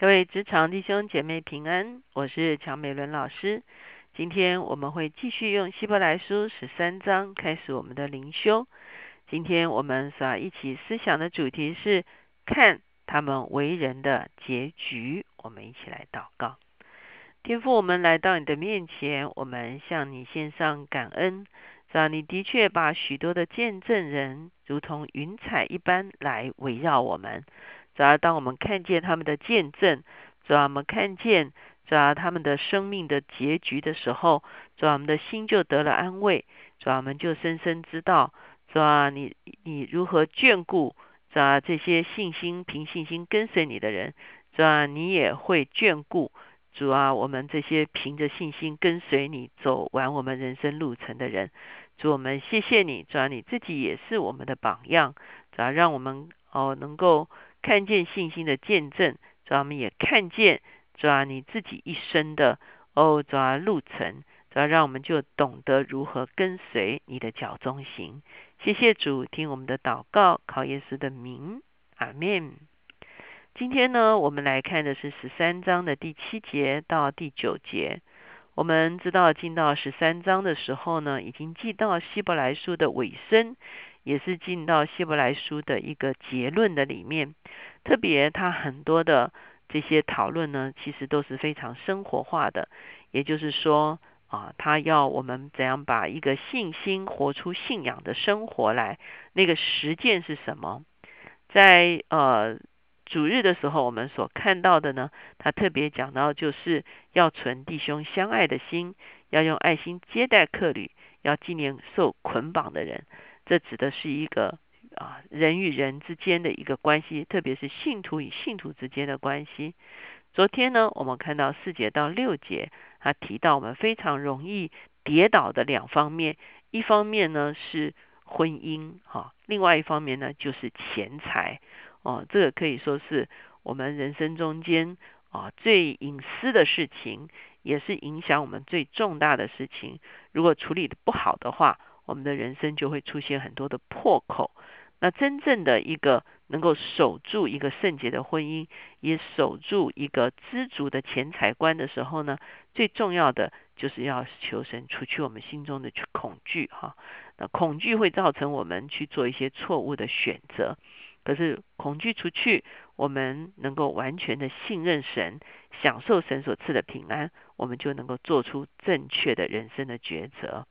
各位职场弟兄姐妹平安，我是乔美伦老师。今天我们会继续用希伯来书十三章开始我们的灵修。今天我们所要一起思想的主题是看他们为人的结局。我们一起来祷告。天父，我们来到你的面前，我们向你献上感恩。主你的确把许多的见证人如同云彩一般来围绕我们。主要当我们看见他们的见证，主要我们看见主要他们的生命的结局的时候，主要我们的心就得了安慰。主要我们就深深知道，主要你你如何眷顾主要这些信心凭信心跟随你的人，主要你也会眷顾主啊我们这些凭着信心跟随你走完我们人生路程的人。主我们谢谢你，主要你自己也是我们的榜样，主要让我们哦能够。看见信心的见证，主要我们也看见主要你自己一生的哦，主要路程，主要让我们就懂得如何跟随你的脚中行。谢谢主，听我们的祷告，靠耶稣的名，阿门。今天呢，我们来看的是十三章的第七节到第九节。我们知道进到十三章的时候呢，已经进到希伯来书的尾声。也是进到希伯来书的一个结论的里面，特别他很多的这些讨论呢，其实都是非常生活化的。也就是说啊，他要我们怎样把一个信心活出信仰的生活来，那个实践是什么？在呃主日的时候，我们所看到的呢，他特别讲到就是要存弟兄相爱的心，要用爱心接待客旅，要纪念受捆绑的人。这指的是一个啊人与人之间的一个关系，特别是信徒与信徒之间的关系。昨天呢，我们看到四节到六节，他提到我们非常容易跌倒的两方面，一方面呢是婚姻哈，另外一方面呢就是钱财哦，这个可以说是我们人生中间啊最隐私的事情，也是影响我们最重大的事情。如果处理的不好的话，我们的人生就会出现很多的破口。那真正的一个能够守住一个圣洁的婚姻，也守住一个知足的钱财观的时候呢，最重要的就是要求神除去我们心中的恐惧哈。那恐惧会造成我们去做一些错误的选择。可是恐惧除去，我们能够完全的信任神，享受神所赐的平安，我们就能够做出正确的人生的抉择。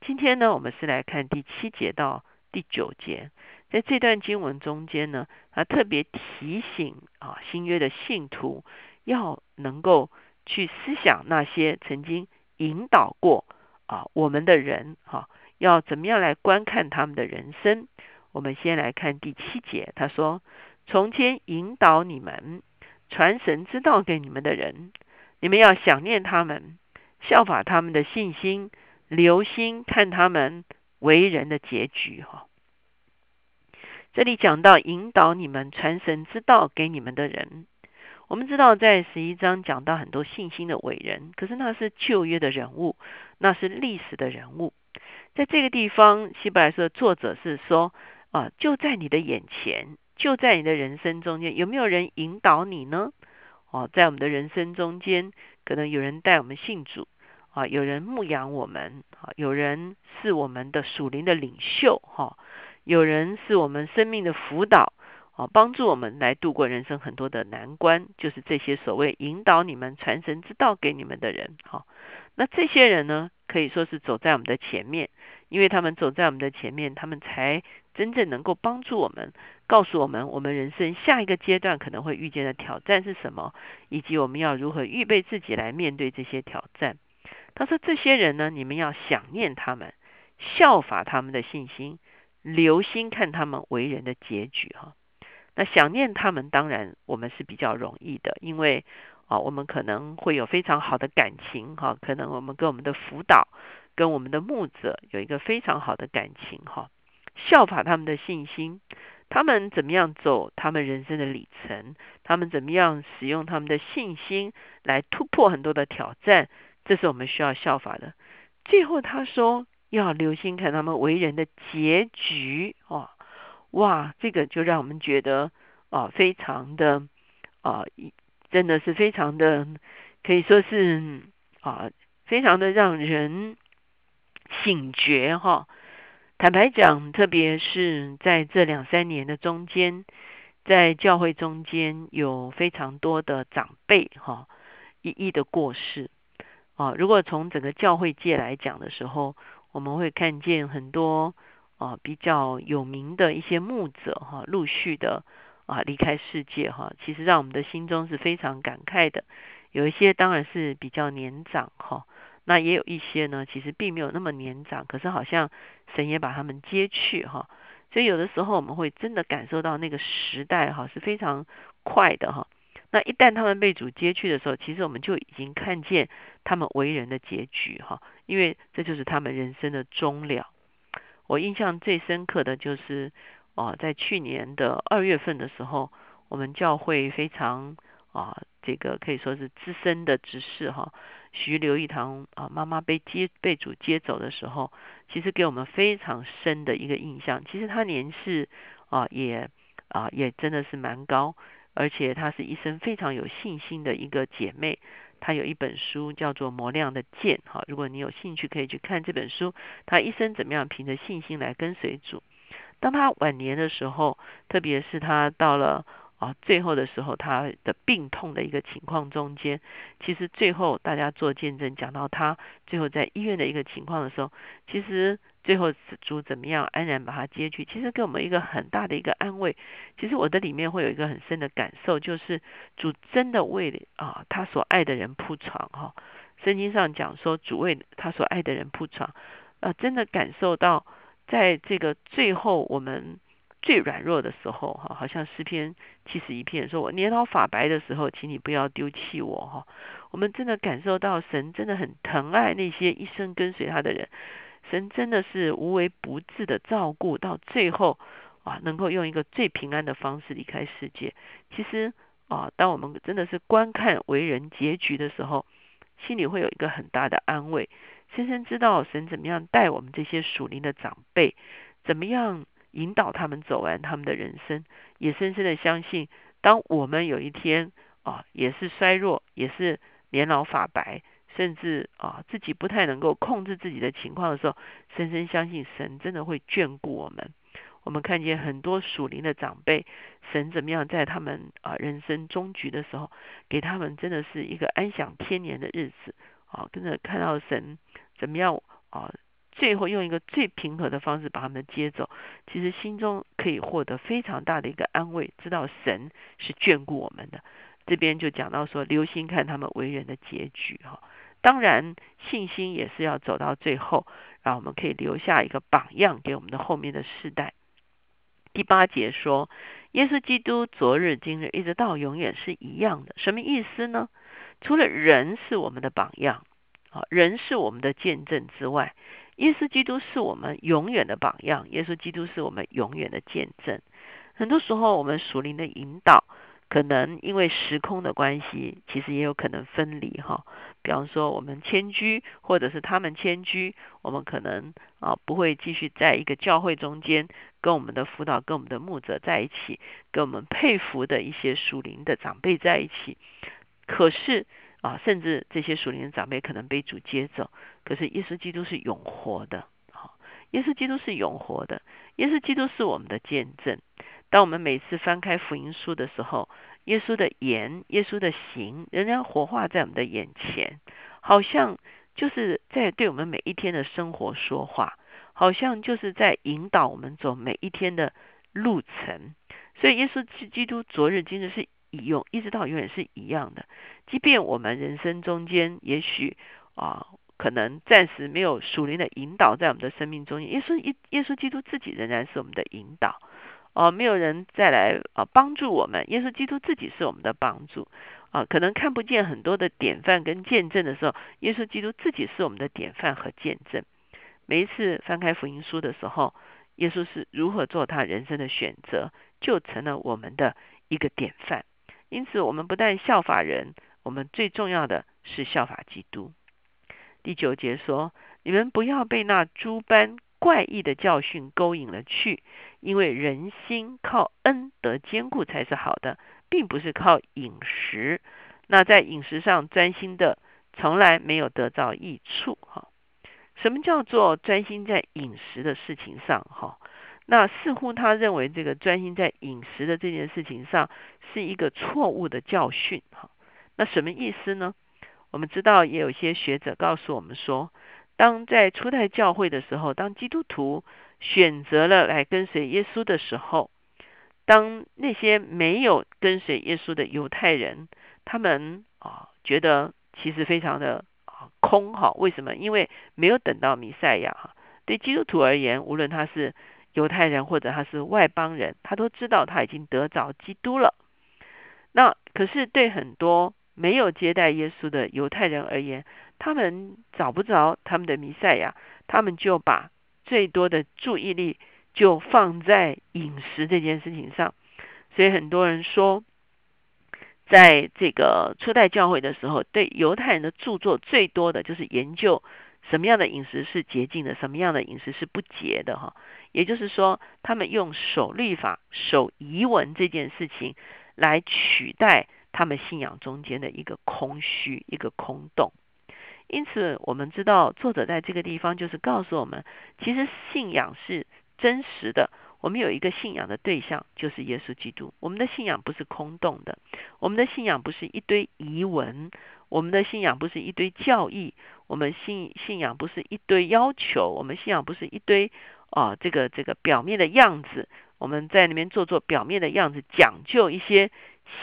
今天呢，我们是来看第七节到第九节，在这段经文中间呢，他特别提醒啊，新约的信徒要能够去思想那些曾经引导过啊我们的人，哈，要怎么样来观看他们的人生。我们先来看第七节，他说：“从前引导你们传神之道给你们的人，你们要想念他们，效法他们的信心。”留心看他们为人的结局，哈。这里讲到引导你们传神之道给你们的人，我们知道在十一章讲到很多信心的伟人，可是那是旧约的人物，那是历史的人物。在这个地方，希伯来说的作者是说啊，就在你的眼前，就在你的人生中间，有没有人引导你呢？哦，在我们的人生中间，可能有人带我们信主。啊，有人牧养我们，啊，有人是我们的属灵的领袖，哈，有人是我们生命的辅导，啊，帮助我们来度过人生很多的难关，就是这些所谓引导你们传神之道给你们的人，哈。那这些人呢，可以说是走在我们的前面，因为他们走在我们的前面，他们才真正能够帮助我们，告诉我们我们人生下一个阶段可能会遇见的挑战是什么，以及我们要如何预备自己来面对这些挑战。他说：“这些人呢，你们要想念他们，效法他们的信心，留心看他们为人的结局。哈，那想念他们，当然我们是比较容易的，因为啊，我们可能会有非常好的感情。哈，可能我们跟我们的辅导，跟我们的牧者有一个非常好的感情。哈，效法他们的信心，他们怎么样走他们人生的里程？他们怎么样使用他们的信心来突破很多的挑战？”这是我们需要效法的。最后他说要留心看他们为人的结局哦，哇，这个就让我们觉得啊，非常的啊，真的是非常的，可以说是啊，非常的让人醒觉哈。坦白讲，特别是在这两三年的中间，在教会中间有非常多的长辈哈一一的过世啊。如果从整个教会界来讲的时候，我们会看见很多啊比较有名的一些牧者哈陆续的。啊，离开世界哈，其实让我们的心中是非常感慨的。有一些当然是比较年长哈，那也有一些呢，其实并没有那么年长，可是好像神也把他们接去哈。所以有的时候我们会真的感受到那个时代哈是非常快的哈。那一旦他们被主接去的时候，其实我们就已经看见他们为人的结局哈，因为这就是他们人生的终了。我印象最深刻的就是。哦，在去年的二月份的时候，我们教会非常啊，这个可以说是资深的执事哈，徐刘一堂啊，妈妈被接被主接走的时候，其实给我们非常深的一个印象。其实他年事啊，也啊也真的是蛮高，而且她是一生非常有信心的一个姐妹。她有一本书叫做《磨亮的剑》哈，如果你有兴趣可以去看这本书。她一生怎么样凭着信心来跟随主。当她晚年的时候，特别是她到了啊最后的时候，他的病痛的一个情况中间，其实最后大家做见证，讲到他最后在医院的一个情况的时候，其实最后主怎么样安然把他接去，其实给我们一个很大的一个安慰。其实我的里面会有一个很深的感受，就是主真的为啊他所爱的人铺床哈。圣经上讲说，主为他所爱的人铺床，啊，真的感受到。在这个最后，我们最软弱的时候，哈，好像诗篇七十一篇说：“我年老发白的时候，请你不要丢弃我。”哈，我们真的感受到神真的很疼爱那些一生跟随他的人，神真的是无微不至的照顾，到最后啊，能够用一个最平安的方式离开世界。其实啊，当我们真的是观看为人结局的时候，心里会有一个很大的安慰。深深知道神怎么样带我们这些属灵的长辈，怎么样引导他们走完他们的人生，也深深的相信，当我们有一天啊，也是衰弱，也是年老发白，甚至啊自己不太能够控制自己的情况的时候，深深相信神真的会眷顾我们。我们看见很多属灵的长辈，神怎么样在他们啊人生终局的时候，给他们真的是一个安享天年的日子。啊，跟着看到神怎么样啊，最后用一个最平和的方式把他们接走，其实心中可以获得非常大的一个安慰，知道神是眷顾我们的。这边就讲到说，留心看他们为人的结局哈。当然，信心也是要走到最后，让我们可以留下一个榜样给我们的后面的世代。第八节说，耶稣基督昨日、今日一直到永远是一样的，什么意思呢？除了人是我们的榜样，啊，人是我们的见证之外，耶稣基督是我们永远的榜样。耶稣基督是我们永远的见证。很多时候，我们属灵的引导，可能因为时空的关系，其实也有可能分离哈。比方说，我们迁居，或者是他们迁居，我们可能啊不会继续在一个教会中间，跟我们的辅导、跟我们的牧者在一起，跟我们佩服的一些属灵的长辈在一起。可是啊，甚至这些属灵的长辈可能被主接走。可是耶稣基督是永活的，好，耶稣基督是永活的，耶稣基督是我们的见证。当我们每次翻开福音书的时候，耶稣的言、耶稣的行，仍然活化在我们的眼前，好像就是在对我们每一天的生活说话，好像就是在引导我们走每一天的路程。所以，耶稣基督昨日、今日是。以用一直到永远是一样的，即便我们人生中间也许啊，可能暂时没有属灵的引导在我们的生命中间，耶稣耶耶稣基督自己仍然是我们的引导哦，没有人再来啊帮助我们，耶稣基督自己是我们的帮助啊，可能看不见很多的典范跟见证的时候，耶稣基督自己是我们的典范和见证。每一次翻开福音书的时候，耶稣是如何做他人生的选择，就成了我们的一个典范。因此，我们不但效法人，我们最重要的是效法基督。第九节说：“你们不要被那诸般怪异的教训勾引了去，因为人心靠恩得坚固才是好的，并不是靠饮食。那在饮食上专心的，从来没有得到益处。哈，什么叫做专心在饮食的事情上？哈，那似乎他认为这个专心在饮食的这件事情上是一个错误的教训。哈，那什么意思呢？我们知道，也有些学者告诉我们说，当在初代教会的时候，当基督徒选择了来跟随耶稣的时候，当那些没有跟随耶稣的犹太人，他们啊觉得其实非常的啊空哈，为什么？因为没有等到弥赛亚哈。对基督徒而言，无论他是犹太人或者他是外邦人，他都知道他已经得着基督了。那可是对很多没有接待耶稣的犹太人而言，他们找不着他们的弥赛亚，他们就把最多的注意力就放在饮食这件事情上。所以很多人说，在这个初代教会的时候，对犹太人的著作最多的就是研究什么样的饮食是洁净的，什么样的饮食是不洁的哈。也就是说，他们用守律法、守遗文这件事情来取代。他们信仰中间的一个空虚，一个空洞。因此，我们知道作者在这个地方就是告诉我们，其实信仰是真实的。我们有一个信仰的对象，就是耶稣基督。我们的信仰不是空洞的，我们的信仰不是一堆遗文，我们的信仰不是一堆教义，我们信信仰不是一堆要求，我们信仰不是一堆啊这个这个表面的样子。我们在那边做做表面的样子，讲究一些。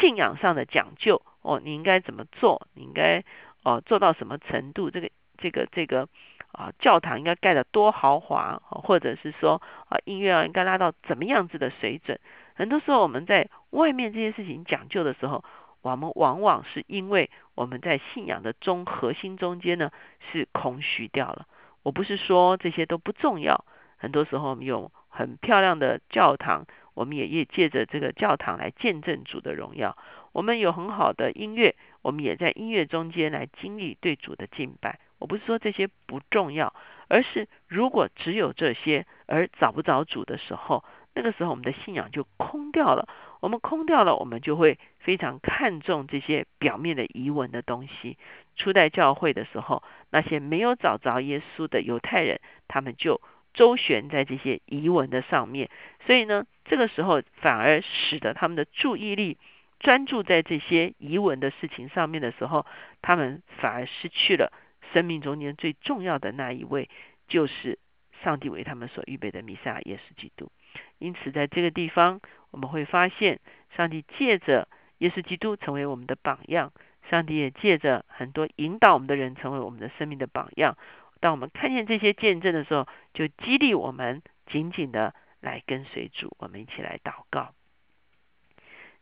信仰上的讲究哦，你应该怎么做？你应该哦做到什么程度？这个这个这个啊，教堂应该盖得多豪华，或者是说啊，音乐啊应该拉到怎么样子的水准？很多时候我们在外面这些事情讲究的时候，我们往往是因为我们在信仰的中核心中间呢是空虚掉了。我不是说这些都不重要，很多时候我们有很漂亮的教堂。我们也也借着这个教堂来见证主的荣耀。我们有很好的音乐，我们也在音乐中间来经历对主的敬拜。我不是说这些不重要，而是如果只有这些而找不着主的时候，那个时候我们的信仰就空掉了。我们空掉了，我们就会非常看重这些表面的遗文的东西。初代教会的时候，那些没有找着耶稣的犹太人，他们就。周旋在这些遗文的上面，所以呢，这个时候反而使得他们的注意力专注在这些遗文的事情上面的时候，他们反而失去了生命中间最重要的那一位，就是上帝为他们所预备的弥撒耶稣基督。因此，在这个地方，我们会发现，上帝借着耶稣基督成为我们的榜样，上帝也借着很多引导我们的人成为我们的生命的榜样。当我们看见这些见证的时候，就激励我们紧紧的来跟随主。我们一起来祷告。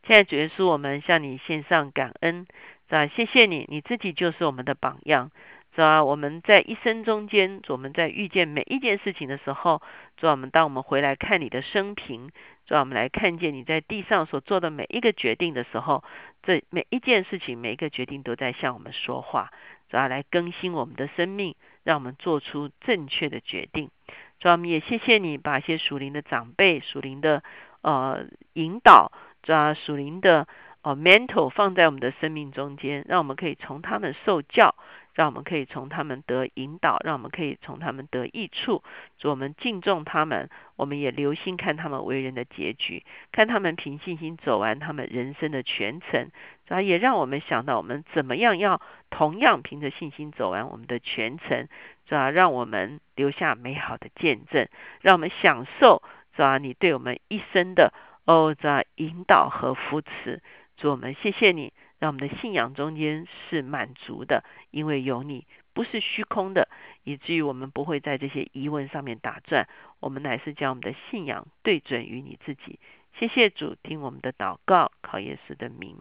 现在主耶稣，我们向你献上感恩，在？谢谢你，你自己就是我们的榜样，是吧？我们在一生中间，我们在遇见每一件事情的时候，主我们当我们回来看你的生平，主我们来看见你在地上所做的每一个决定的时候，这每一件事情、每一个决定都在向我们说话，主要来更新我们的生命。让我们做出正确的决定。主要我们也谢谢你，把一些属灵的长辈、属灵的呃引导，主要属灵的呃 mental 放在我们的生命中间，让我们可以从他们受教。让我们可以从他们得引导，让我们可以从他们得益处。主，我们敬重他们，我们也留心看他们为人的结局，看他们凭信心走完他们人生的全程。主要也让我们想到，我们怎么样要同样凭着信心走完我们的全程。主要让我们留下美好的见证，让我们享受主要你对我们一生的哦，主引导和扶持。主，我们谢谢你。让我们的信仰中间是满足的，因为有你，不是虚空的，以至于我们不会在这些疑问上面打转。我们乃是将我们的信仰对准于你自己。谢谢主，听我们的祷告，靠耶稣的名，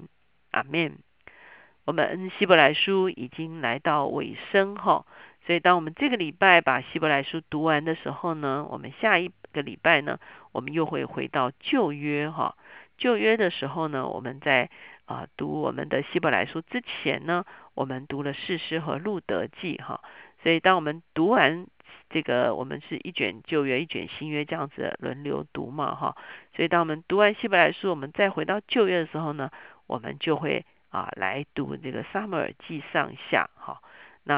阿门。我们希伯来书已经来到尾声哈，所以当我们这个礼拜把希伯来书读完的时候呢，我们下一个礼拜呢，我们又会回到旧约哈。旧约的时候呢，我们在。啊，读我们的希伯来书之前呢，我们读了《四师》和《路德记》哈，所以当我们读完这个我们是一卷旧约一卷新约这样子轮流读嘛哈，所以当我们读完希伯来书，我们再回到旧约的时候呢，我们就会啊来读这个撒母耳记上下哈。